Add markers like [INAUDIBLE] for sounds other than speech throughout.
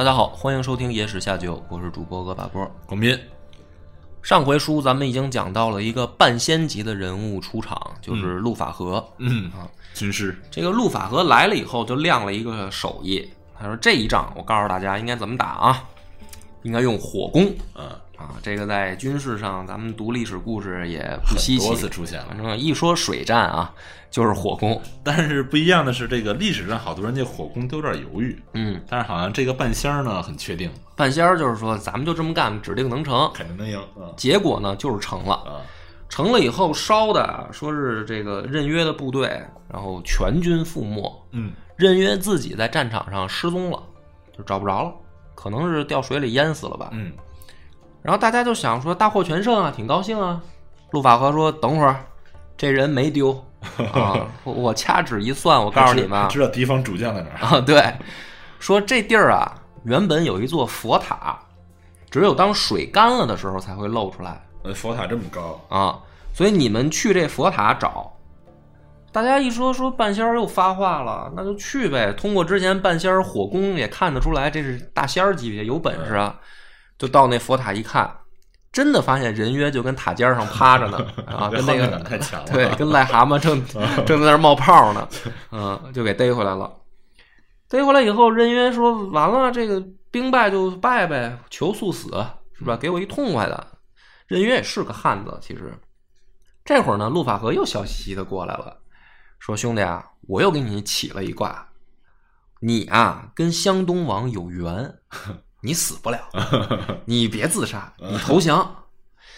大家好，欢迎收听《野史下酒》，我是主播恶把波。广斌，上回书咱们已经讲到了一个半仙级的人物出场，就是陆法和。嗯啊，军师，这个陆法和来了以后，就亮了一个手艺。他说：“这一仗，我告诉大家应该怎么打啊？应该用火攻嗯，啊！这个在军事上，咱们读历史故事也不稀奇多。次出现了反。正一说水战啊，就是火攻。但是不一样的是，这个历史上好多人对火攻都有点犹豫，嗯，但是好像这个半仙儿呢很确定，半仙儿就是说，咱们就这么干，指定能成。肯定能赢。嗯结果呢，就是成了。啊，成了以后，烧的说是这个任约的部队，然后全军覆没。嗯，任约自己在战场上失踪了，就找不着了，可能是掉水里淹死了吧。嗯，然后大家就想说大获全胜啊，挺高兴啊。陆法和说：“等会儿，这人没丢 [LAUGHS] 啊！我我掐指一算，我告诉你们啊知道敌方主将在哪儿。啊，对，说这地儿啊，原本有一座佛塔，只有当水干了的时候才会露出来呃，佛塔这么高，啊。所以你们去这佛塔找。”大家一说说半仙儿又发话了，那就去呗。通过之前半仙儿火攻也看得出来，这是大仙儿级别，有本事啊。就到那佛塔一看，真的发现人约就跟塔尖上趴着呢 [LAUGHS] 啊，跟那个太强了。对，跟癞蛤蟆正 [LAUGHS] 正在那儿冒泡呢，嗯，就给逮回来了。逮回来以后，任约说：“完了，这个兵败就败呗，求速死，是吧？给我一痛快的。”任约也是个汉子，其实这会儿呢，陆法和又笑嘻嘻的过来了，说：“兄弟啊，我又给你起了一卦，你啊跟湘东王有缘，[LAUGHS] 你死不了，[LAUGHS] 你别自杀，你投降。[LAUGHS] ”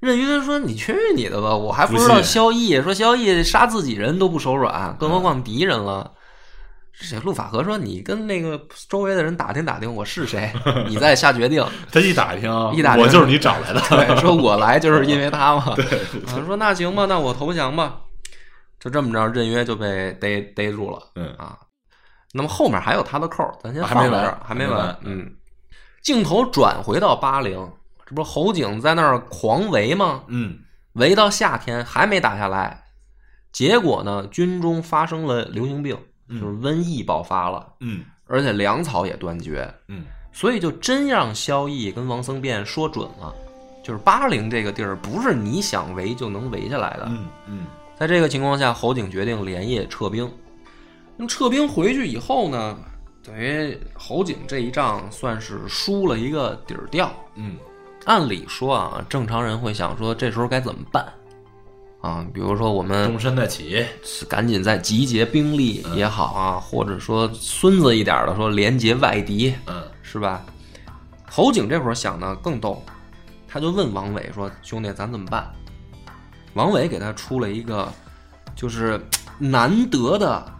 任约说：“你去你的吧，我还不知道萧绎说萧绎杀自己人都不手软，更何况敌人了。”这陆法和说：“你跟那个周围的人打听打听，我是谁，[LAUGHS] 你再下决定。他一打听，一打听我就是你找来的。对，说我来就是因为他嘛。对，说那行吧，那我投降吧。就这么着，任约就被逮逮住了。嗯啊，那么后面还有他的扣儿，咱先还没完放在这儿，还没完嗯，镜头转回到巴陵，这不是侯景在那儿狂围吗？嗯，围到夏天还没打下来，结果呢，军中发生了流行病，就是瘟疫爆发了，嗯而且粮草也断绝。嗯所以就真让萧绎跟王僧辩说准了，就是巴陵这个地儿不是你想围就能围下来的。嗯嗯在这个情况下，侯景决定连夜撤兵。那么撤兵回去以后呢，等于侯景这一仗算是输了一个底儿掉。嗯按理说啊，正常人会想说，这时候该怎么办啊？比如说我们东山再起。赶紧再集结兵力也好啊，或者说孙子一点的说连结外敌，嗯是吧？侯景这会儿想的更逗，他就问王伟说：“兄弟，咱怎么办？”王伟给他出了一个就是难得的，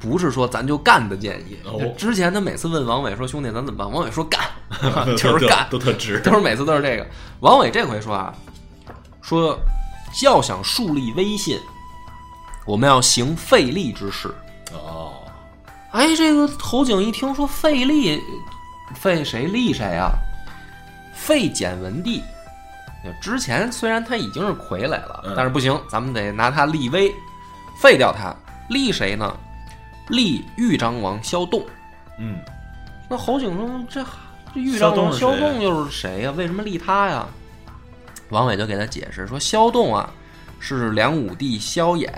不是说咱就干的建议。之前他每次问王伟说：“兄弟，咱怎么办？”王伟说：“干，[LAUGHS] [LAUGHS] 就是干。”都特直。都是每次都是这个。王伟这回说啊，说要想树立威信，我们要行费力之事。哦，哎，这个侯景一听说费力，费谁立谁啊？废简文帝。之前虽然他已经是傀儡了，嗯但是不行，咱们得拿他立威，废掉他。立谁呢？立豫章王萧栋。嗯那侯景说：“这这豫章王萧萧栋又是谁呀、为什么立他呀？”王伟就给他解释说：“萧栋啊，是梁武帝萧衍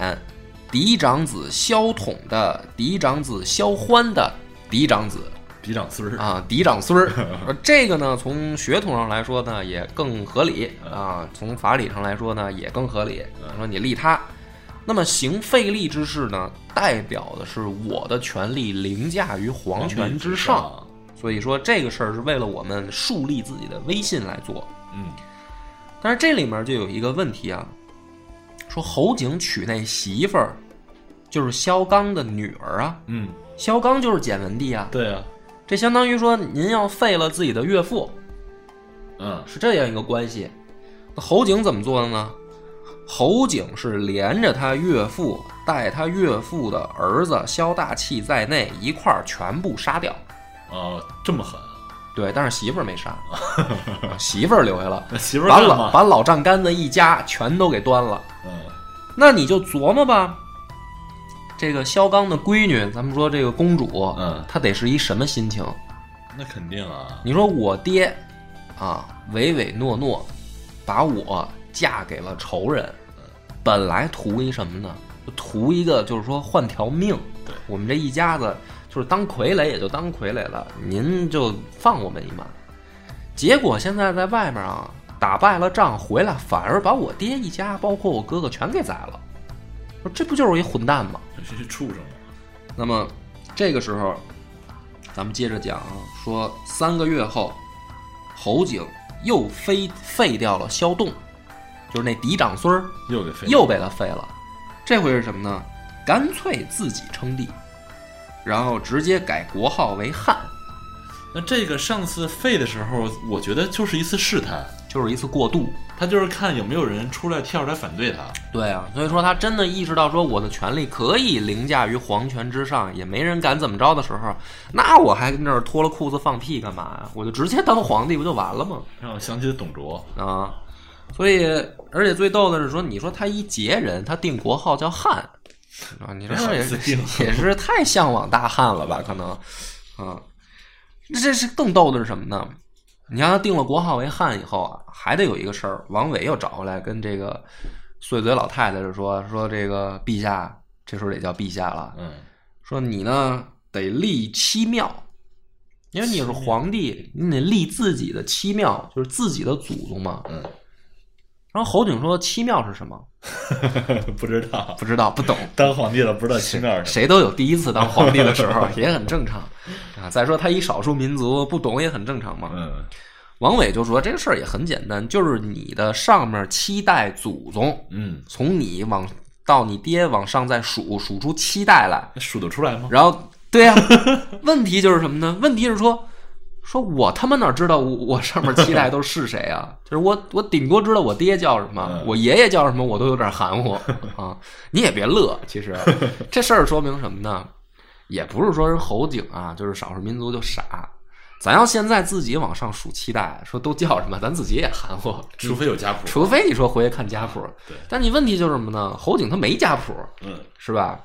嫡长子萧统的嫡长子萧欢的嫡长子嫡长孙儿。啊，嫡长孙儿。[LAUGHS] 这个呢，从血统上来说呢，也更合理啊；从法理上来说呢，也更合理。说你立他，那么行废立之事呢，代表的是我的权力凌驾于皇权之上。所以说这个事儿是为了我们树立自己的威信来做。嗯但是这里面就有一个问题啊，说侯景娶那媳妇儿就是萧纲的女儿啊，嗯，萧纲就是简文帝啊，对啊，这相当于说您要废了自己的岳父，嗯是这样一个关系。那侯景怎么做的呢？侯景是连着他岳父带他岳父的儿子萧大器在内一块儿全部杀掉。哦，这么狠，对，但是媳妇儿没杀，啊 [LAUGHS] 媳妇儿留下了，媳妇儿把老？把老丈杆子一家全都给端了。嗯那你就琢磨吧，这个萧刚的闺女，咱们说这个公主，嗯她得是一什么心情？那肯定啊，你说我爹啊，唯唯诺诺，把我嫁给了仇人，本来图一什么呢？就图一个就是说换条命。对我们这一家子就是当傀儡也就当傀儡了，您就放我们一马。结果现在在外面啊，打败了仗回来，反而把我爹一家，包括我哥哥全给宰了。说这不就是一混蛋吗？这是畜生嘛，那么这个时候，咱们接着讲啊，说三个月后，侯景又废废掉了萧栋，就是那嫡长孙儿，又给废了又被他废了。这回是什么呢？干脆自己称帝，然后直接改国号为汉，那这个上次废的时候，我觉得就是一次试探，就是一次过渡。他就是看有没有人出来跳出来反对他。对啊，所以说他真的意识到说我的权力可以凌驾于皇权之上，也没人敢怎么着的时候，那我还跟这儿脱了裤子放屁干嘛呀？我就直接当皇帝不就完了吗？让我想起了董卓，啊，所以而且最逗的是说，你说他一杰人，他定国号叫汉，啊，你说这也也是太向往大汉了吧？可能啊，那这是更逗的是什么呢？你让他定了国号为汉以后啊，还得有一个事儿，王伟又找回来跟这个碎嘴老太太就说说这个陛下，这时候得叫陛下了，嗯，说你呢得立七庙，因为你是皇帝，你得立自己的七庙，就是自己的祖宗嘛。嗯，然后侯景说七庙是什么？[LAUGHS] 不知道不知道，不懂。[LAUGHS] 当皇帝了不知道七庙是什谁都有第一次当皇帝的时候，[LAUGHS] 也很正常啊。再说他一少数民族，不懂也很正常嘛。。嗯王伟就说这个事儿也很简单，就是你的上面七代祖宗，嗯，从你往到你爹往上再数，数出七代来，数得出来吗？然后，对呀、问题就是什么呢？问题是说，说我他妈哪知道我我上面七代都是谁啊？[LAUGHS] 就是我我顶多知道我爹叫什么，嗯我爷爷叫什么，我都有点含糊啊。你也别乐，其实 [LAUGHS] 这事儿说明什么呢？也不是说人侯景啊，就是少数民族就傻。咱要现在自己往上数七代，说都叫什么，咱自己也含糊。除非有家谱，除非你说回去看家谱，对但你问题就是什么呢？侯景他没家谱，嗯是吧？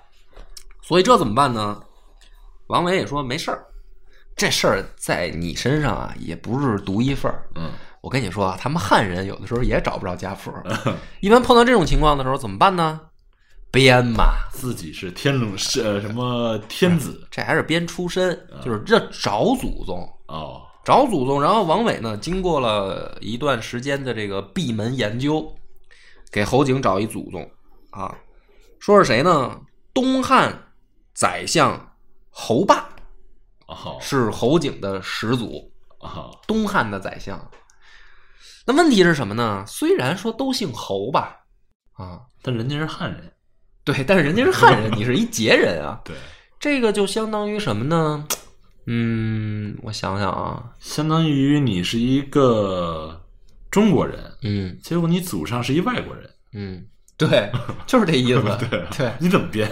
所以这怎么办呢？王维也说没事儿，这事儿在你身上啊，也不是独一份儿。嗯我跟你说啊，他们汉人有的时候也找不着家谱，一般碰到这种情况的时候怎么办呢？编嘛，自己是天龙是呃什么天子这还是编出身，就是这找祖宗，哦，找祖宗。然后王伟呢，经过了一段时间的这个闭门研究，给侯景找一祖宗啊，说是谁呢？东汉宰相侯霸哦。是侯景的始祖，哦，东汉的宰相。那问题是什么呢？虽然说都姓侯吧，啊，但人家是汉人，对，但是人家是汉人，[LAUGHS] 你是一杰人啊，对，这个就相当于什么呢？嗯，我想想啊，相当于你是一个中国人，嗯。结果你祖上是一外国人，嗯，对，就是这意思，[LAUGHS] 对啊对，你怎么编？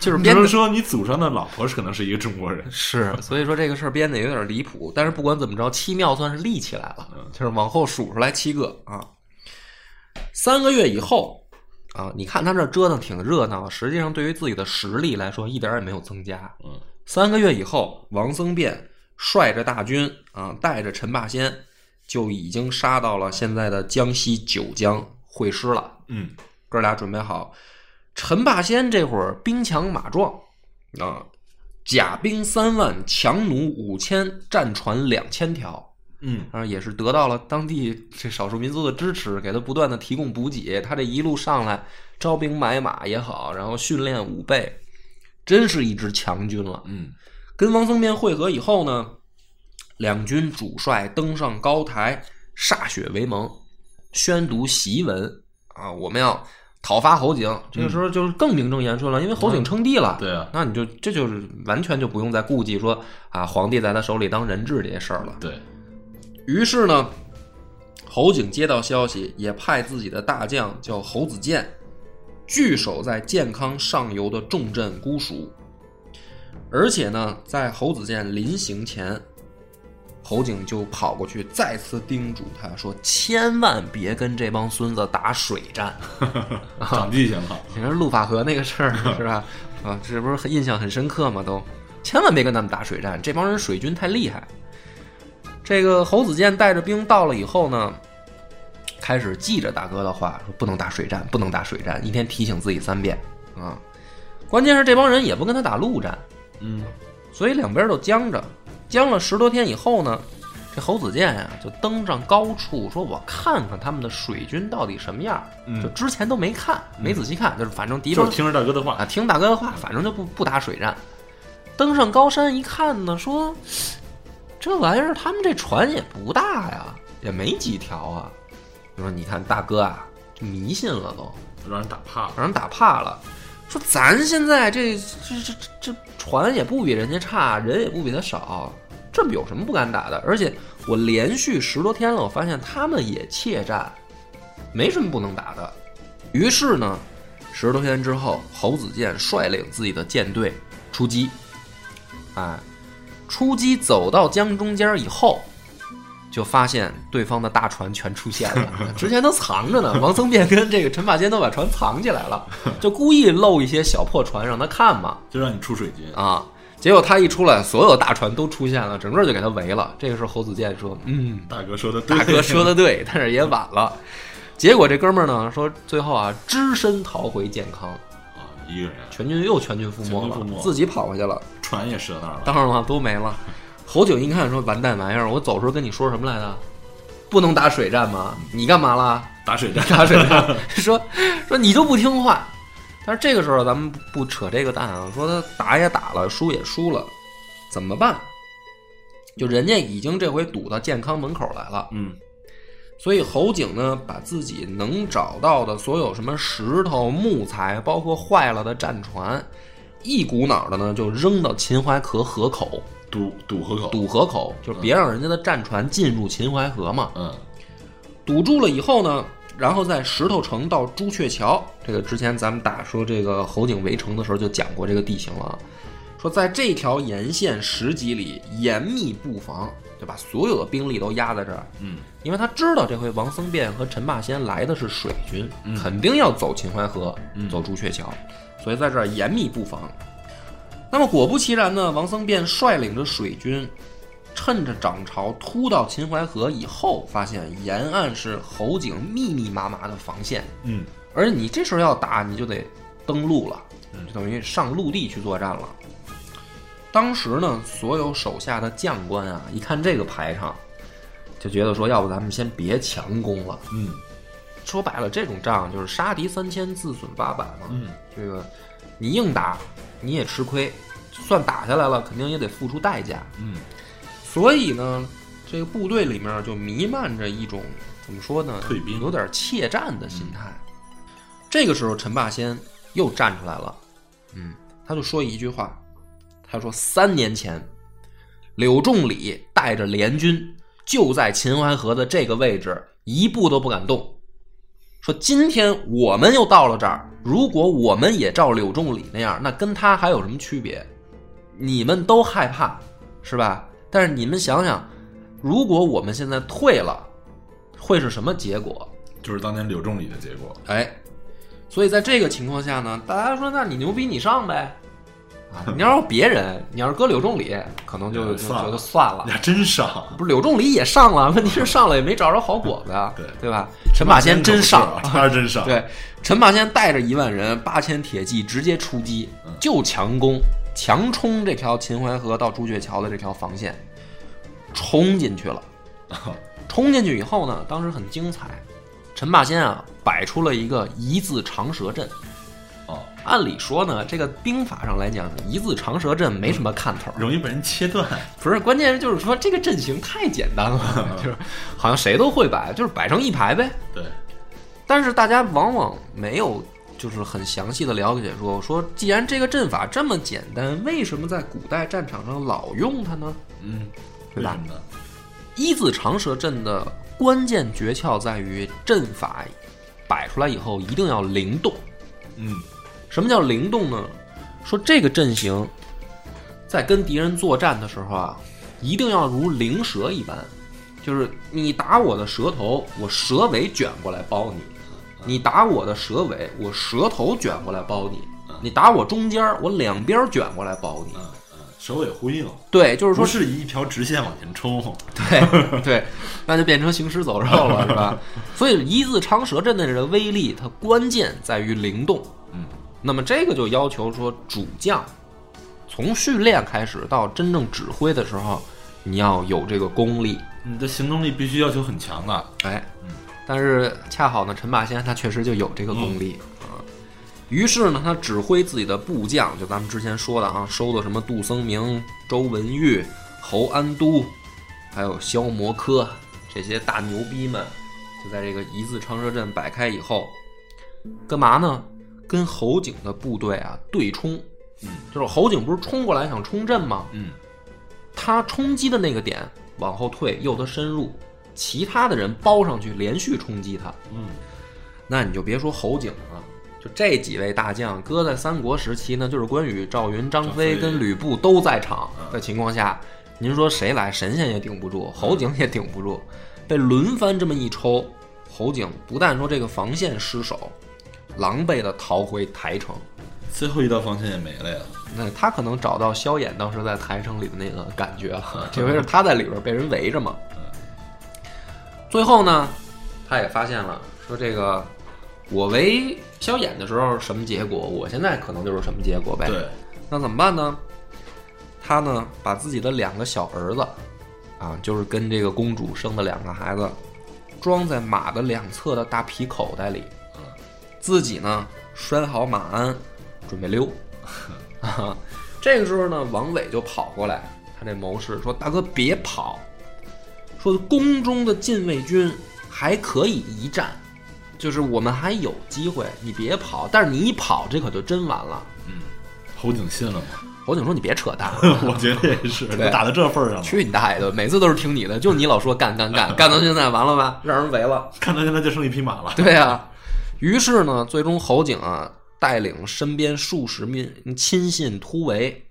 就是编的你不是说你祖上的老婆是可能是一个中国人？是，所以说这个事儿编的有点离谱，但是不管怎么着，七庙算是立起来了，就是往后数出来七个啊。三个月以后啊，你看他这折腾挺热闹，实际上对于自己的实力来说一点也没有增加。嗯三个月以后，王僧辩率着大军啊，带着陈霸先，就已经杀到了现在的江西九江会师了。嗯哥俩准备好。陈霸先这会儿兵强马壮啊，甲兵三万，强弩五千，战船两千条，嗯啊，也是得到了当地这少数民族的支持，给他不断的提供补给。他这一路上来，招兵买马也好，然后训练武备，真是一支强军了。嗯跟王僧辩会合以后呢，两军主帅登上高台，歃血为盟，宣读檄文啊，我们要讨伐侯景。这个时候就是更名正言顺了，因为侯景称帝了。对啊，那你就这就是完全就不用再顾忌说啊，皇帝在他手里当人质这些事儿了。对，于是呢，侯景接到消息，也派自己的大将叫侯子建，据守在建康上游的重镇姑蜀。而且呢，在侯子健临行前，侯景就跑过去，再次叮嘱他说：“千万别跟这帮孙子打水战。[LAUGHS] 长记性了。你说陆法和那个事儿 [LAUGHS] 是吧？啊，这不是很印象很深刻吗？都千万别跟他们打水战，这帮人水军太厉害。这个侯子健带着兵到了以后呢，开始记着大哥的话，说不能打水战，不能打水战，一天提醒自己三遍啊。关键是这帮人也不跟他打陆战，嗯，所以两边都僵着。僵了十多天以后呢，这侯子健呀、就登上高处，说我看看他们的水军到底什么样。嗯就之前都没看，没仔细看，就是反正敌方就是听着大哥的话啊，听大哥的话，反正就不不打水战。登上高山一看呢，说这玩意儿他们这船也不大呀，也没几条啊。就说你看大哥啊，就迷信了都，让人打怕了。让人打怕了。说咱现在这这这这船也不比人家差，人也不比他少，这有什么不敢打的？而且我连续十多天了，我发现他们也怯战，没什么不能打的。于是呢，十多天之后，侯子健率领自己的舰队出击，哎，出击走到江中间以后，就发现对方的大船全出现了，[LAUGHS] 之前都藏着呢。王僧辩跟这个陈霸先都把船藏起来了，[LAUGHS] 就故意露一些小破船让他看嘛。就让你出水军，啊，结果他一出来，所有大船都出现了，整个就给他围了。这个时候侯子健说：“嗯，大哥说的对，大哥说的对，[LAUGHS] 但是也晚了。”结果这哥们儿呢说，最后啊，只身逃回健康，啊，一个人全军又全军覆没了，自己跑回去了。船也折那儿了，当然了，都没了。侯景一看说：“完蛋玩意儿，我走时候跟你说什么来着？不能打水战吗？你干嘛啦？打水战，[LAUGHS] 打水战？[LAUGHS] 说说你就不听话。但是这个时候咱们不不扯这个蛋啊，说他打也打了，输也输了，怎么办？就人家已经这回堵到健康门口来了，嗯，所以侯景呢，把自己能找到的所有什么石头、木材，包括坏了的战船，一股脑的呢就扔到秦淮河河口。堵堵河口，堵河口，就是别让人家的战船进入秦淮河嘛。嗯，堵住了以后呢，然后在石头城到朱雀桥，这个之前咱们打说这个侯景围城的时候就讲过这个地形了，说在这条沿线十几里严密布防，就把所有的兵力都压在这儿。嗯，因为他知道这回王僧辩和陈霸先来的是水军，肯定要走秦淮河，走朱雀桥，所以在这儿严密布防。那么果不其然呢，王僧辩率领着水军，趁着涨潮突到秦淮河以后，发现沿岸是侯景密密麻麻的防线，嗯，而你这时候要打，你就得登陆了，就等于上陆地去作战了。当时呢，所有手下的将官啊，一看这个排场，就觉得说，要不咱们先别强攻了。嗯，说白了，这种仗就是杀敌三千，自损八百嘛。嗯，这个你硬打你也吃亏，算打下来了，肯定也得付出代价。嗯，所以呢，这个部队里面就弥漫着一种怎么说呢？退兵有点怯战的心态。这个时候，陈霸先又站出来了，嗯，他就说一句话，他说：“三年前，柳仲礼带着联军就在秦淮河的这个位置，一步都不敢动。说今天我们又到了这儿，如果我们也照柳仲礼那样，那跟他还有什么区别？你们都害怕，是吧？但是你们想想，如果我们现在退了，会是什么结果？就是当年柳仲礼的结果，哎，所以在这个情况下呢，大家说，那你牛逼，你上呗。啊，你要是别人，你要是搁柳仲礼，可能就就算了觉得算了你。真上，不是柳仲礼也上了，问题是上了也没找着好果子呀，对对吧？陈霸先真上，啊他是真上，，对，陈霸先带着一万人、八千铁骑直接出击，就强攻、强冲这条秦淮河到朱雀桥的这条防线，冲进去了。冲进去以后呢，当时很精彩，陈霸先啊摆出了一个一字长蛇阵。哦，按理说呢，这个兵法上来讲，一字长蛇阵没什么看头，容易被人切断，不是，关键是就是说这个阵型太简单了，[LAUGHS] 就是好像谁都会摆，就是摆成一排呗。对，但是大家往往没有就是很详细的了解说，说既然这个阵法这么简单，为什么在古代战场上老用它呢？嗯，对吧？一字长蛇阵的关键诀窍在于阵法摆出来以后一定要灵动。嗯什么叫灵动呢？说这个阵型在跟敌人作战的时候啊，一定要如灵蛇一般，就是你打我的蛇头，我蛇尾卷过来包你；你打我的蛇尾，我蛇头卷过来包你；你打我中间，我两边卷过来包你。嗯嗯，首尾呼应，对，就是说不是一条直线往前冲。[LAUGHS] 对对，那就变成行尸走肉了，是吧？[LAUGHS] 所以一字长蛇阵的这个威力，它关键在于灵动。嗯，那么这个就要求说，主将从训练开始到真正指挥的时候，你要有这个功力。你的行动力必须要求很强的。哎，但是恰好呢，陈霸先他确实就有这个功力啊。于是呢，他指挥自己的部将，就咱们之前说的啊，收的什么杜僧明、周文玉、侯安都，还有萧摩柯这些大牛逼们，就在这个一字长蛇阵摆开以后，干嘛呢？跟侯景的部队啊对冲。嗯，就是侯景不是冲过来想冲阵吗？嗯他冲击的那个点往后退，诱他深入，其他的人包上去，连续冲击他。嗯那你就别说侯景了，就这几位大将，搁在三国时期呢，就是关羽、赵云、张飞跟吕布都在场嗯的情况下，您说谁来，神仙也顶不住，侯景也顶不住，被轮番这么一抽，侯景不但说这个防线失守，狼狈的逃回台城。最后一道防线也没了呀。那他可能找到萧衍当时在台城里的那个感觉了，这回是他在里边被人围着嘛。最后呢，他也发现了，说这个我围萧衍的时候什么结果，我现在可能就是什么结果呗。对，那怎么办呢？他呢，把自己的两个小儿子，啊，就是跟这个公主生的两个孩子，装在马的两侧的大皮口袋里，自己呢拴好马鞍，准备溜。啊，[LAUGHS] 这个时候呢，王伟就跑过来，他这谋士说：“大哥别跑，说宫中的禁卫军还可以一战，就是我们还有机会，你别跑。但是你一跑，这可就真完了。”嗯侯景信了吗？侯景说：“你别扯淡，[LAUGHS] 我觉得也是，打到这份儿上了，去你大爷的！每次都是听你的，就你老说干干干，干到现在完了吧？让人围了。[LAUGHS] 干到现在就剩一匹马了。对呀、于是呢，最终侯景啊带领身边数十名亲信突围，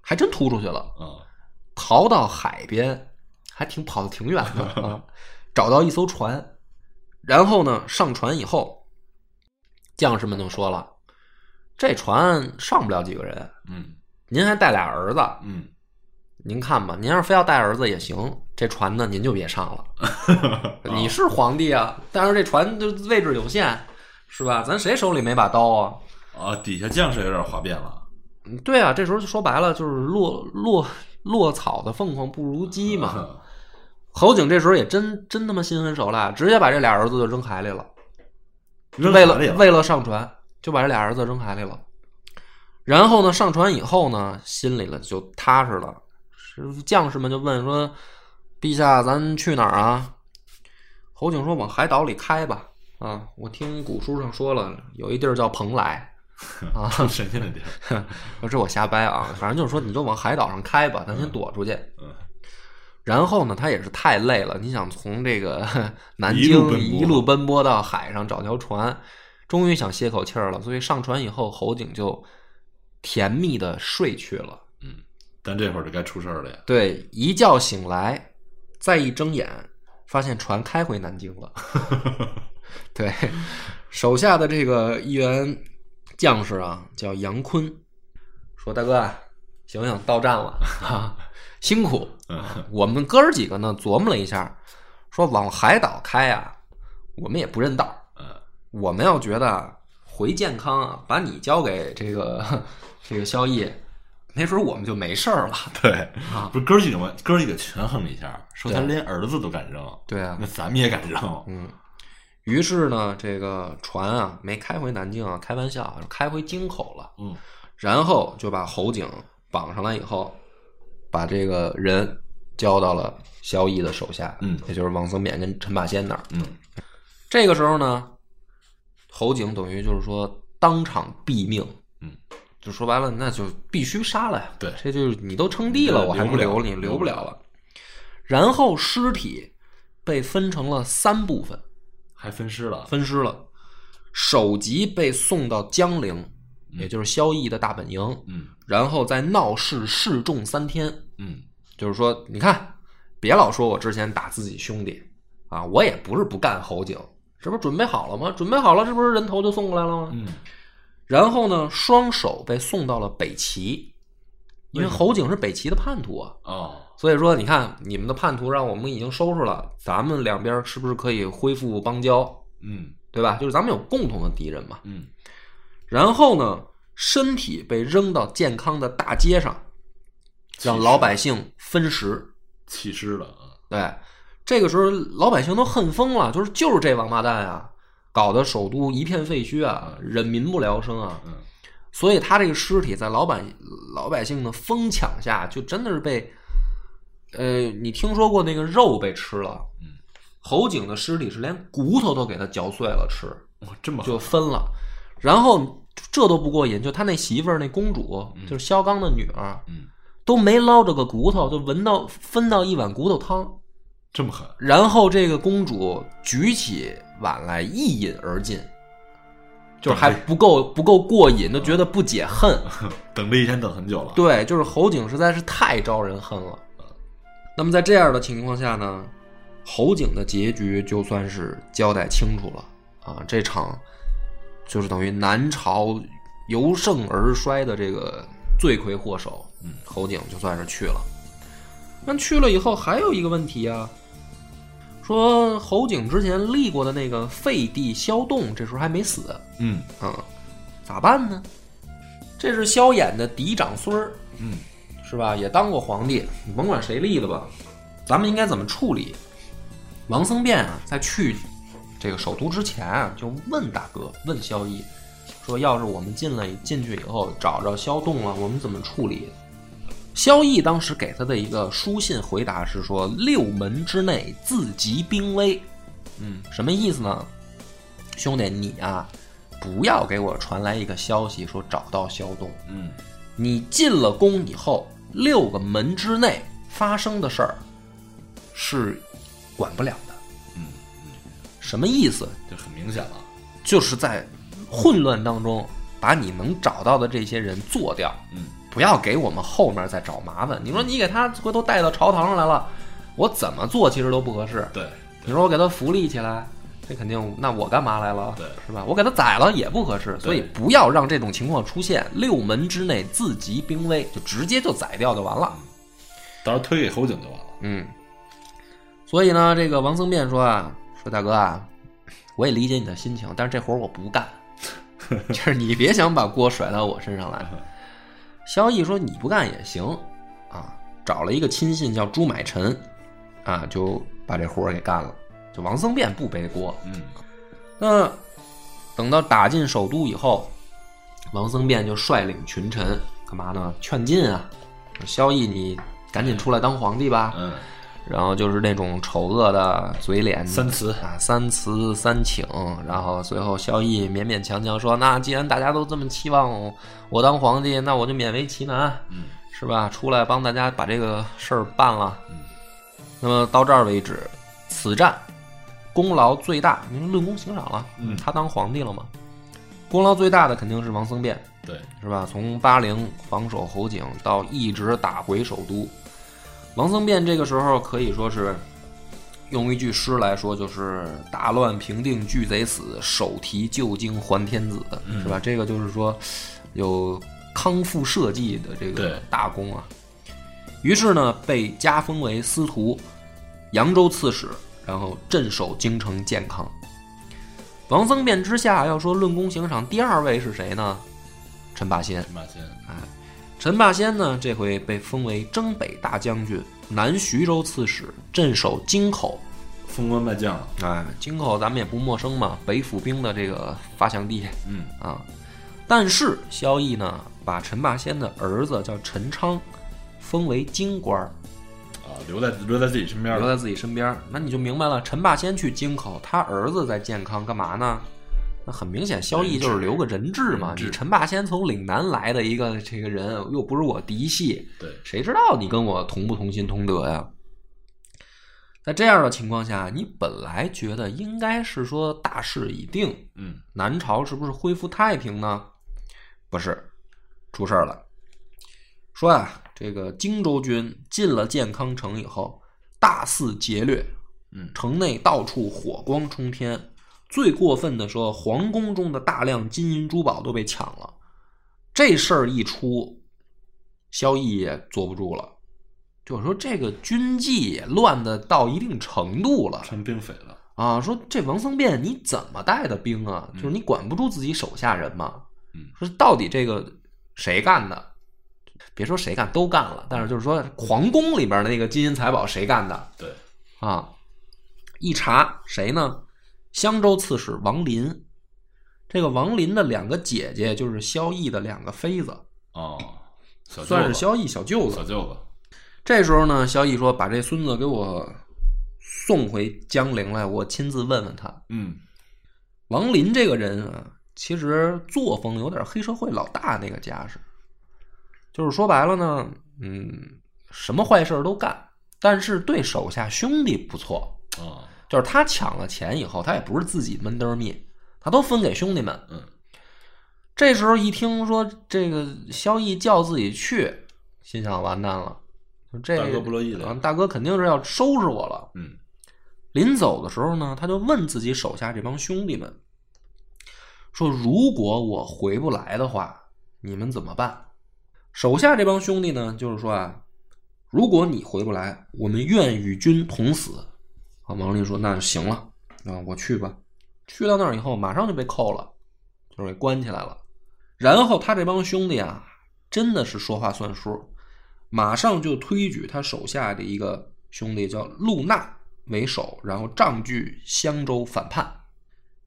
还真突出去了，啊，逃到海边，还挺跑的挺远的啊，找到一艘船，然后呢上船以后，将士们就说了，这船上不了几个人，嗯。您还带俩儿子，嗯，您看吧，您要是非要带儿子也行，这船呢您就别上了。[LAUGHS] 你是皇帝啊，但是这船就位置有限，是吧？咱谁手里没把刀啊？啊，底下将士有点哗变了。嗯对啊，这时候就说白了就是落落落草的凤凰不如鸡嘛。侯景这时候也真真他妈心狠手辣，直接把这俩儿子就扔海里了。为了扔海里了为了上船，就把这俩儿子扔海里了。然后呢，上船以后呢，心里了就踏实了。是将士们就问说：“陛下，咱去哪儿啊？”侯景说：“往海岛里开吧。”啊，我听古书上说了，有一地儿叫蓬莱。[LAUGHS] 啊，神仙的地儿。这我瞎掰啊，反正就是说，你就往海岛上开吧，咱先躲出去。嗯然后呢，他也是太累了，你想从这个 [LAUGHS] 南京一路奔波到海上找条船，终于想歇口气儿了，所以上船以后，侯景就甜蜜的睡去了。嗯但这会儿就该出事儿了呀。对，一觉醒来，再一睁眼，发现船开回南京了。[LAUGHS] [LAUGHS] 对，手下的这个一员将士啊，叫杨坤，说：“大哥啊，醒醒，到站了啊，[LAUGHS] 辛苦。我们哥儿几个呢，琢磨了一下，说往海岛开啊，我们也不认道。嗯我们要觉得回健康啊，把你交给这个 [LAUGHS] 这个萧毅，没准我们就没事儿了。对啊，不是哥几个吗？哥几个权衡了一下，说他连儿子都敢扔，对啊那，咱们也敢扔。嗯，于是呢，这个船啊没开回南京啊，开玩笑，开回京口了。嗯，然后就把侯景绑上来以后，把这个人交到了萧绎的手下，嗯也就是王僧勉跟陈霸先那儿。嗯这个时候呢，侯景等于就是说当场毙命，嗯，就说白了，那就必须杀了呀。对这就是你都称帝了，我还不留你，留不了了。然后尸体被分成了三部分，还分尸了，分尸了。首级被送到江陵，也就是萧绎的大本营，嗯然后在闹市示众三天。嗯就是说，你看，别老说我之前打自己兄弟啊，我也不是不干侯景，这不是准备好了吗？准备好了，这不是人头就送过来了吗？嗯然后呢，双手被送到了北齐，因为侯景是北齐的叛徒啊，哦，所以说你看你们的叛徒让我们已经收拾了，咱们两边是不是可以恢复邦交，嗯。对吧？就是咱们有共同的敌人嘛。嗯。然后呢，身体被扔到健康的大街上，让老百姓分食。弃尸了啊，对，这个时候老百姓都恨疯了，就是就是这王八蛋啊，搞得首都一片废墟啊，人民不聊生啊。嗯所以他这个尸体在老百老百姓的疯抢下，就真的是被，呃，你听说过那个肉被吃了？嗯，侯景的尸体是连骨头都给他嚼碎了吃，哇，这么就分了。然后这都不过瘾，就他那媳妇儿那公主，就是萧纲的女儿，嗯都没捞着个骨头，就闻到分到一碗骨头汤。这么狠，然后这个公主举起碗来一饮而尽，就是还不够不够过瘾，都觉得不解恨。[LAUGHS] 等这一天等很久了，对，就是侯景实在是太招人恨了。那么在这样的情况下呢，侯景的结局就算是交代清楚了啊，这场就是等于南朝由盛而衰的这个罪魁祸首，嗯，侯景就算是去了。那去了以后还有一个问题啊，说侯景之前立过的那个废帝萧栋，这时候还没死，嗯嗯，咋办呢？这是萧衍的嫡长孙儿，嗯是吧？也当过皇帝，你甭管谁立的吧，咱们应该怎么处理？王僧辩啊，在去这个首都之前啊，就问大哥，问萧绎，说要是我们进来进去以后找着萧栋了，我们怎么处理？萧绎当时给他的一个书信回答是说：“六门之内自极兵危。”嗯，什么意思呢？兄弟，你啊，不要给我传来一个消息说找到萧东。嗯你进了宫以后，六个门之内发生的事儿是管不了的。嗯，什么意思？就很明显了，就是在混乱当中把你能找到的这些人做掉，嗯不要给我们后面再找麻烦。你说你给他回头带到朝堂上来了，我怎么做其实都不合适。对，你说我给他福利起来，这肯定，那我干嘛来了？对是吧？我给他宰了也不合适，所以不要让这种情况出现。六门之内自及兵危，就直接就宰掉就完了。到时候推给侯景就完了，嗯，所以呢，这个王僧辩说啊，说大哥啊，我也理解你的心情，但是这活我不干，[LAUGHS] 就是你别想把锅甩到我身上来。[LAUGHS] 萧绎说你不干也行啊，找了一个亲信叫朱买臣，啊，就把这活儿给干了。就王僧辩不背锅，嗯那等到打进首都以后，王僧辩就率领群臣干嘛呢？劝进啊，萧绎你赶紧出来当皇帝吧。嗯然后就是那种丑恶的嘴脸，三辞啊，三辞三请，然后随后萧绎勉勉强强说：“那既然大家都这么期望我当皇帝，那我就勉为其难，嗯是吧？出来帮大家把这个事儿办了。嗯那么到这儿为止，此战功劳最大，您论功行赏了，嗯他当皇帝了嘛，功劳最大的肯定是王僧辩，对，是吧？从巴陵防守侯景到一直打回首都，王僧辩这个时候可以说是用一句诗来说，就是“大乱平定巨贼死，手提旧经还天子”，嗯是吧？这个就是说有康复社稷的这个大功啊。于是呢，被加封为司徒、扬州刺史，然后镇守京城建康。王僧辩之下，要说论功行赏，第二位是谁呢？陈霸先。陈霸先，哎陈霸先呢，这回被封为征北大将军、南徐州刺史，镇守京口。封官拜将了，哎，京口咱们也不陌生嘛，北府兵的这个发祥地嗯啊。但是萧绎呢，把陈霸先的儿子叫陈昌封为京官儿，啊，留在留在自己身边了，留在自己身边儿。那你就明白了，陈霸先去京口，他儿子在健康干嘛呢？那很明显，萧绎就是留个人质嘛。质你陈霸先从岭南来的一个这个人，又不是我嫡系，对，谁知道你跟我同不同心同德呀？在这样的情况下，你本来觉得应该是说大势已定，嗯南朝是不是恢复太平呢？不是，出事儿了。说啊，这个荆州军进了建康城以后，大肆劫掠，嗯城内到处火光冲天。最过分的说，皇宫中的大量金银珠宝都被抢了。这事儿一出，萧绎也坐不住了，就是说这个军纪也乱的到一定程度了。成兵匪了，啊，说这王僧辩你怎么带的兵啊？就是你管不住自己手下人吗？嗯说到底这个谁干的？别说谁干，都干了。但是就是说皇宫里边的那个金银财宝谁干的对，啊？一查谁呢？襄州刺史王林。这个王林的两个姐姐就是萧绎的两个妃子，哦，算是萧绎小舅子小。舅子，这时候呢，萧绎说：“把这孙子给我送回江陵来，我亲自问问他。”嗯王林这个人啊，其实作风有点黑社会老大那个架势，就是说白了呢，嗯，什么坏事儿都干，但是对手下兄弟不错。啊，就是他抢了钱以后，他也不是自己闷得儿密，他都分给兄弟们。嗯这时候一听说这个萧毅叫自己去，心想完蛋了，这大哥不乐意了啊大哥肯定是要收拾我了。嗯临走的时候呢，他就问自己手下这帮兄弟们说：“如果我回不来的话，你们怎么办？”手下这帮兄弟呢，就是说啊，如果你回不来，我们愿与君同死。啊，王林说：“那就行了，啊，我去吧。”去到那儿以后，马上就被扣了，就是给关起来了。然后他这帮兄弟啊，真的是说话算数，马上就推举他手下的一个兄弟叫陆纳为首，然后仗据襄州反叛，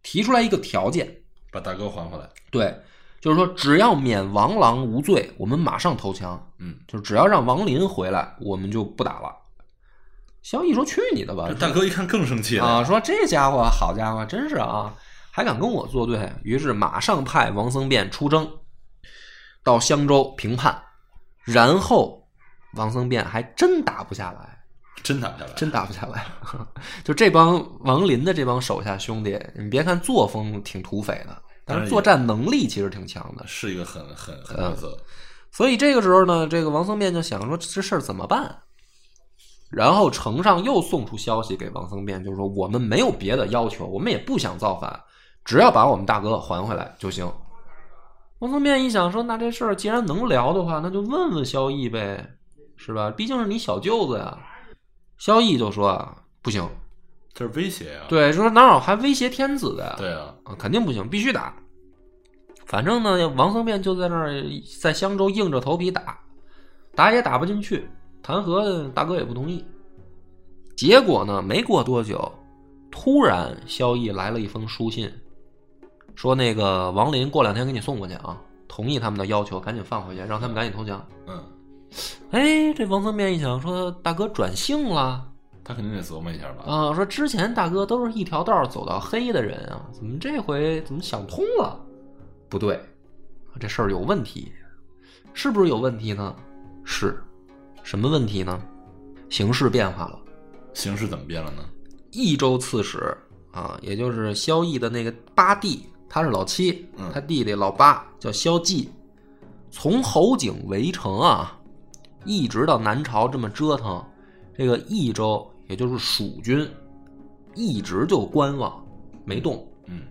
提出来一个条件，把大哥还回来，对，就是说只要免王郎无罪，我们马上投降，嗯，就是只要让王林回来，我们就不打了。萧绎说：“去你的吧！”大哥一看更生气了啊，，说这家伙好家伙，真是啊，还敢跟我作对。于是马上派王僧辩出征，到襄州平叛，然后王僧辩还真打不下来，真打不下来，真打不下来。[LAUGHS] 就这帮王林的这帮手下兄弟，你别看作风挺土匪的，但是作战能力其实挺强的。是一个很很很色，所以这个时候呢，这个王僧辩就想说这事儿怎么办？然后城上又送出消息给王僧辩，就是说我们没有别的要求，我们也不想造反，只要把我们大哥还回来就行。王僧辩一想说，那这事儿既然能聊的话，那就问问萧绎呗，是吧？毕竟是你小舅子呀。萧绎就说啊，不行，这是威胁啊，对，说哪有还威胁天子的呀？对啊，啊，肯定不行，必须打。反正呢，王僧辩就在那儿在襄州硬着头皮打，打也打不进去，弹劾大哥也不同意。结果呢，没过多久，突然萧绎来了一封书信，说那个王林过两天给你送过去啊，同意他们的要求，赶紧放回去，让他们赶紧投降。嗯，哎，这王僧辩一想，说大哥转性了。他肯定得琢磨一下吧，啊，说之前大哥都是一条道走到黑的人啊，怎么这回怎么想通了？不对，这事儿有问题，是不是有问题呢？是，什么问题呢？形势变化了，形势怎么变了呢？益州刺史啊，也就是萧绎的那个八弟，他是老七，嗯他弟弟老八叫萧纪，从侯景围城啊，一直到南朝这么折腾，这个益州也就是蜀军，一直就观望没动。嗯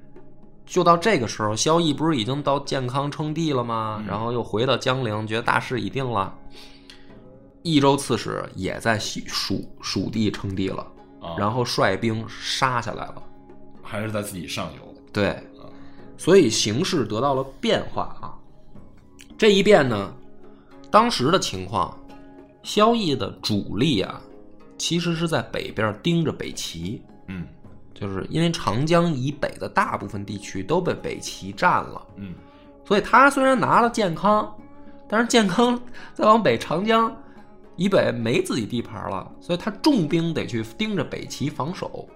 就到这个时候，萧绎不是已经到建康称帝了吗？嗯然后又回到江陵，觉得大势已定了。益州刺史也在蜀蜀地称帝了，啊，然后率兵杀下来了。还是在自己上游，对啊，所以形势得到了变化啊。这一变呢，当时的情况，萧绎的主力啊，其实是在北边盯着北齐，嗯。就是因为长江以北的大部分地区都被北齐占了，嗯。所以他虽然拿了建康，但是建康再往北长江以北没自己地盘了，所以他重兵得去盯着北齐防守。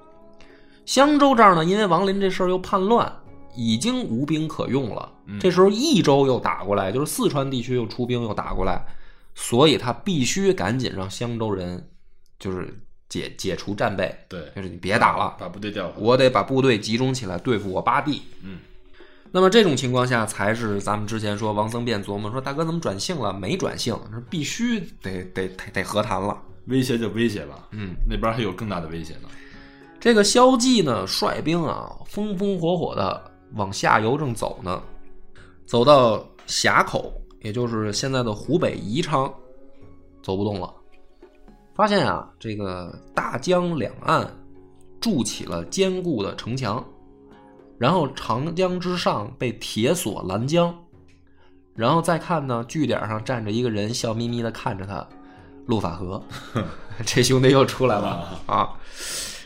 襄州这儿呢，因为王林这事儿又叛乱，已经无兵可用了。嗯这时候益州又打过来，就是四川地区又出兵又打过来，所以他必须赶紧让襄州人就是解解除战备，对，就是你别打了，把部队调回来。我得把部队集中起来对付我八弟。嗯，那么这种情况下，才是咱们之前说王僧辩琢磨说大哥怎么转性了？没转性，说必须得得得得和谈了。威胁就威胁吧，嗯，那边还有更大的威胁呢。这个萧纪呢，率兵啊，风风火火的往下游正走呢，走到峡口，也就是现在的湖北宜昌，走不动了。发现啊，这个大江两岸筑起了坚固的城墙，然后长江之上被铁索拦江，然后再看呢，据点上站着一个人，笑眯眯的看着他，陆法和，[LAUGHS] 这兄弟又出来了啊！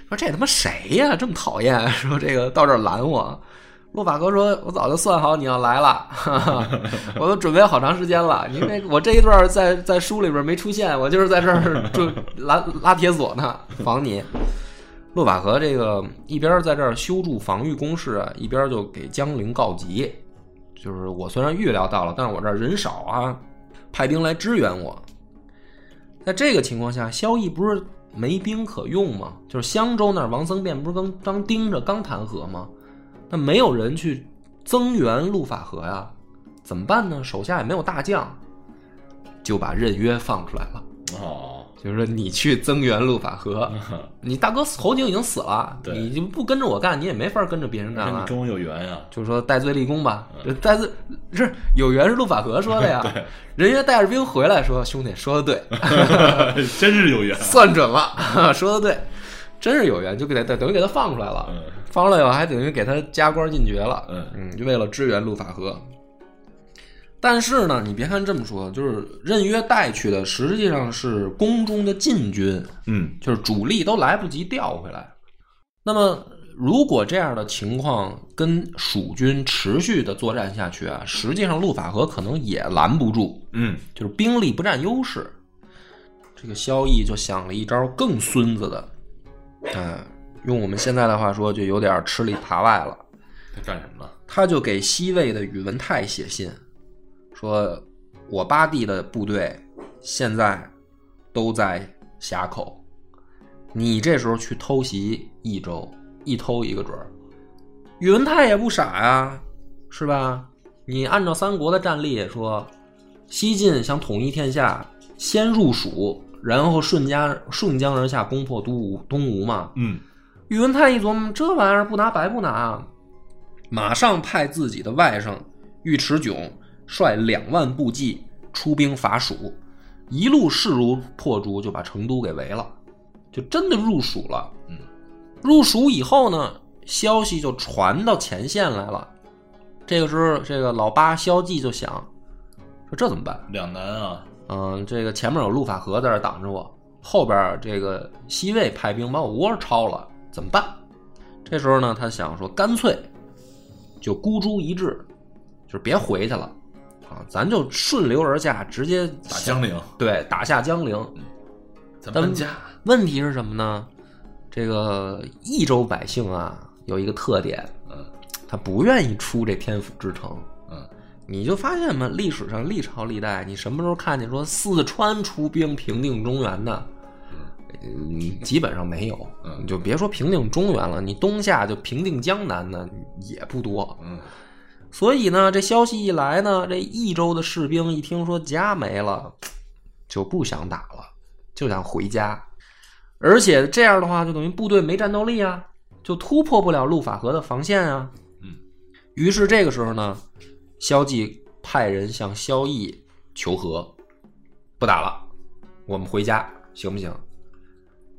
说这他妈谁呀？这么讨厌！说这个到这儿拦我。陆法和说：“我早就算好你要来了，哈哈，我都准备好长时间了。因为我这一段在在书里边没出现，我就是在这儿 [LAUGHS] 就拉拉铁索呢，防你。”洛法和这个一边在这儿修筑防御工事啊，一边就给江陵告急，就是我虽然预料到了，但是我这儿人少啊，派兵来支援我。在这个情况下，萧绎不是没兵可用吗？就是襄州那儿，王僧辩不是刚刚盯着刚弹劾吗？那没有人去增援陆法和呀，怎么办呢？手下也没有大将，就把任约放出来了，哦，就是说你去增援陆法和。[LAUGHS] 你大哥侯景已经死了，你就不跟着我干，你也没法跟着别人干了。你跟我有缘呀。就是说戴罪立功吧，戴罪是有缘是陆法和说的呀。[LAUGHS] 人家带着兵回来说：“兄弟说的对，[LAUGHS] 真是有缘。算准了，说的对，真是有缘，就给他等于给他放出来了。嗯放出来以后，还等于给他加官进爵了。嗯嗯，就为了支援陆法和。但是呢，你别看这么说，就是任约带去的实际上是宫中的禁军，嗯就是主力都来不及调回来。那么，如果这样的情况跟蜀军持续的作战下去啊，实际上陆法和可能也拦不住，嗯就是兵力不占优势。这个萧绎就想了一招更孙子的，嗯、用我们现在的话说，就有点吃里扒外了。他干什么了？他就给西魏的宇文泰写信，说我八弟的部队现在都在峡口，你这时候去偷袭益州，一偷一个准儿。宇文泰也不傻呀，是吧？你按照三国的战例说，西晋想统一天下，先入蜀，然后顺江顺江而下，攻破东吴东吴嘛。嗯宇文泰一琢磨，这玩意儿不拿白不拿啊，马上派自己的外甥尉迟迥率两万部骑出兵伐蜀，一路势如破竹，就把成都给围了，就真的入蜀了。嗯，入蜀以后呢，消息就传到前线来了。这个时候，这个老八萧纪就想说：“这怎么办？两难啊。嗯，这个前面有陆法和在这挡着我，后边这个西魏派兵把我窝抄了，怎么办？这时候呢，他想说，干脆就孤注一掷，就是别回去了啊，咱就顺流而下，直接打江陵，对，打下江陵。但咱搬家。问题是什么呢？这个益州百姓啊，有一个特点，嗯他不愿意出这天府之城。嗯你就发现嘛，历史上历朝历代，你什么时候看见说四川出兵平定中原的？嗯，基本上没有。嗯你就别说平定中原了，你东夏就平定江南呢也不多。嗯所以呢，这消息一来呢，这益州的士兵一听说家没了，就不想打了，就想回家。而且这样的话，就等于部队没战斗力啊，就突破不了陆法河的防线啊。嗯，于是这个时候呢，萧纪派人向萧绎求和，不打了，我们回家行不行？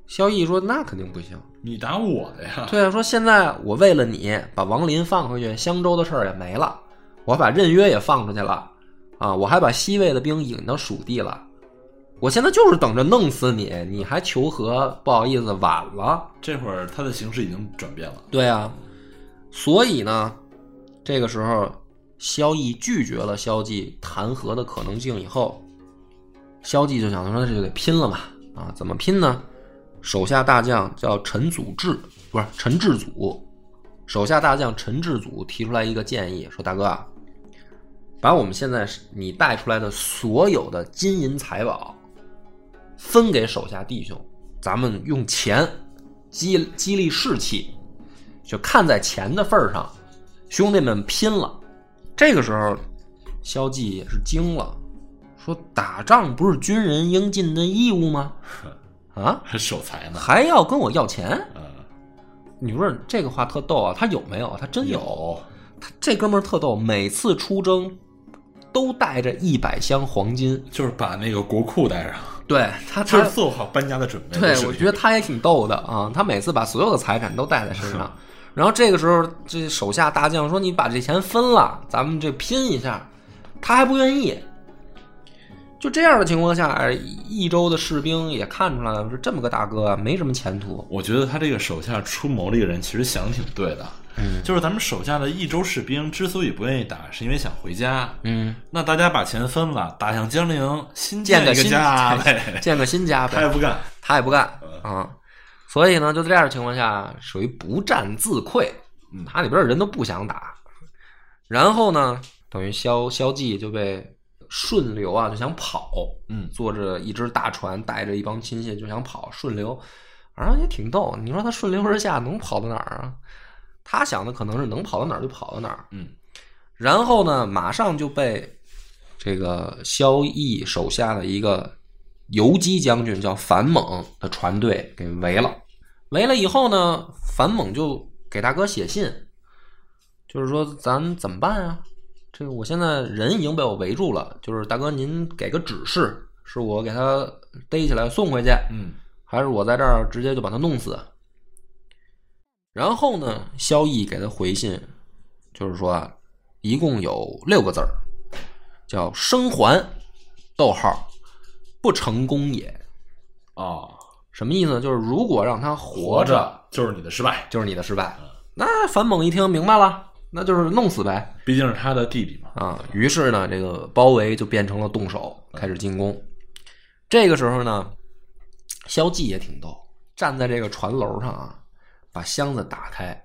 萧绎说：“那肯定不行。你打我的呀？对啊，说现在我为了你把王林放回去，襄州的事儿也没了，我把任约也放出去了，啊，我还把西魏的兵引到蜀地了，我现在就是等着弄死你，你还求和？不好意思，晚了。这会儿他的形势已经转变了。对啊，所以呢，这个时候萧绎拒绝了萧纪弹劾的可能性以后，萧纪就想说，那就得拼了嘛？啊，怎么拼呢？手下大将叫陈祖志，不是陈志祖，手下大将陈志祖提出来一个建议，说：“大哥啊，把我们现在你带出来的所有的金银财宝分给手下弟兄，咱们用钱激激励士气，就看在钱的份上，兄弟们拼了。”这个时候，萧纪也是惊了，说：“打仗不是军人应尽的义务吗？啊，还守财呢。还要跟我要钱？”嗯，你说这个话特逗啊，他有没有？他真有。有，他这哥们儿特逗，每次出征都带着一百箱黄金。就是把那个国库带上，对他，他就是做好搬家的准备。对我觉得他也挺逗的啊。他每次把所有的财产都带在身上，[LAUGHS] 然后这个时候这手下大将说：“你把这钱分了，咱们这拼一下。”他还不愿意。就这样的情况下，益州的士兵也看出来了，说这么个大哥啊，没什么前途。我觉得他这个手下出谋这个人其实想挺对的，嗯就是咱们手下的益州士兵之所以不愿意打，是因为想回家。嗯，那大家把钱分了，打向江陵，新建个新家呗。建个新家呗。他也不干，他也不干啊，所以呢，就在这样的情况下，属于不战自溃。嗯他里边的人都不想打，然后呢，等于萧萧纪就被顺流啊，就想跑，嗯坐着一只大船，带着一帮亲信就想跑，顺流，反正也挺逗。你说他顺流而下能跑到哪儿啊？他想的可能是能跑到哪儿就跑到哪儿，嗯，然后呢，马上就被这个萧绎手下的一个游击将军叫樊猛的船队给围了。围了以后呢，樊猛就给大哥写信，就是说咱怎么办啊？这个我现在人已经被我围住了，就是大哥您给个指示，是我给他逮起来送回去，嗯还是我在这儿直接就把他弄死？然后呢，萧绎给他回信，就是说啊，一共有六个字儿，叫“生还”，逗号，不成功也。哦，什么意思呢？就是如果让他活着，着就是你的失败，就是你的失败。那樊猛一听明白了，那就是弄死呗。毕竟是他的弟弟嘛。啊，于是呢，这个包围就变成了动手，开始进攻。这个时候呢，萧纪也挺逗，站在这个船楼上啊，把箱子打开，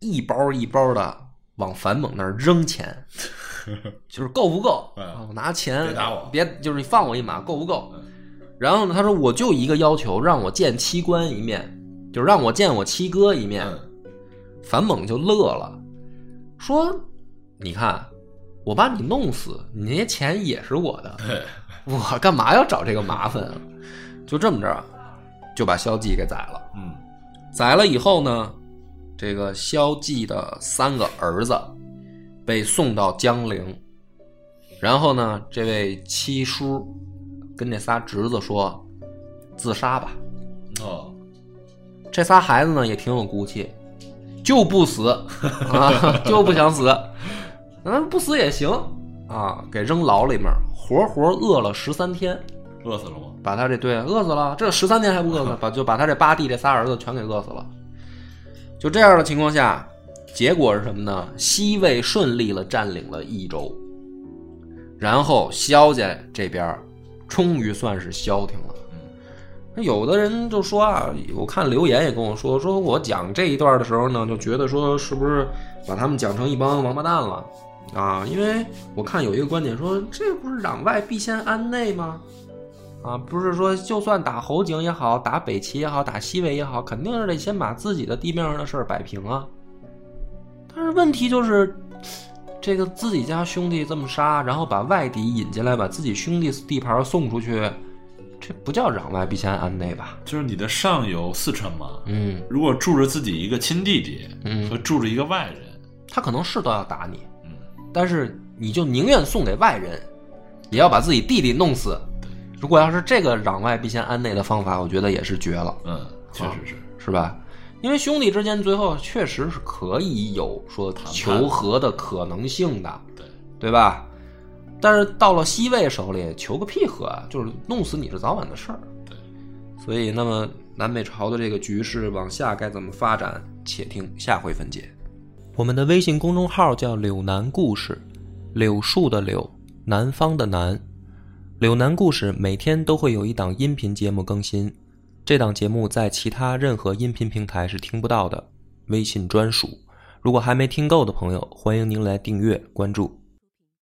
一包一包的往樊猛那儿扔钱，[LAUGHS] 就是够不够？我拿钱，别打我别就是你放我一马，够不够？然后呢，他说我就一个要求，让我见七官一面，就是让我见我七哥一面。嗯樊猛就乐了，说：“你看，我把你弄死，你那些钱也是我的，我干嘛要找这个麻烦啊？”就这么着，就把萧纪给宰了。嗯宰了以后呢，这个萧纪的三个儿子被送到江陵，然后呢，这位七叔跟那仨侄子说：“自杀吧。”哦，这仨孩子呢也挺有骨气，就不死 [LAUGHS] 啊，就不想死，嗯，不死也行啊，给扔牢里面，活活饿了十三天，饿死了吗？把他这对饿死了，这十三天还不饿死，[LAUGHS] 把就把他这八弟这仨儿子全给饿死了。就这样的情况下，结果是什么呢？西魏顺利了占领了益州，然后萧家这边终于算是消停了。有的人就说啊，我看留言也跟我说，说我讲这一段的时候呢，就觉得说是不是把他们讲成一帮王八蛋了啊？因为我看有一个观点说，这不是攘外必先安内吗？啊，不是说就算打侯景也好，打北齐也好，打西魏也好，肯定是得先把自己的地面上的事儿摆平啊。但是问题就是，这个自己家兄弟这么杀，然后把外敌引进来，把自己兄弟地盘送出去，这不叫攘外必先安内吧？就是你的上游四川嘛，嗯如果住着自己一个亲弟弟嗯和住着一个外人，他可能是都要打你，嗯，但是你就宁愿送给外人，也要把自己弟弟弄死。如果要是这个攘外必先安内的方法，我觉得也是绝了，嗯，确实是，是吧？因为兄弟之间最后确实是可以有说谈求和的可能性的，对，对吧？但是到了西魏手里，求个屁和啊！就是弄死你是早晚的事儿。对，所以那么南北朝的这个局势往下该怎么发展，且听下回分解。我们的微信公众号叫“柳南故事”，柳树的柳，南方的南。柳南故事每天都会有一档音频节目更新，这档节目在其他任何音频平台是听不到的，微信专属。如果还没听够的朋友，欢迎您来订阅关注。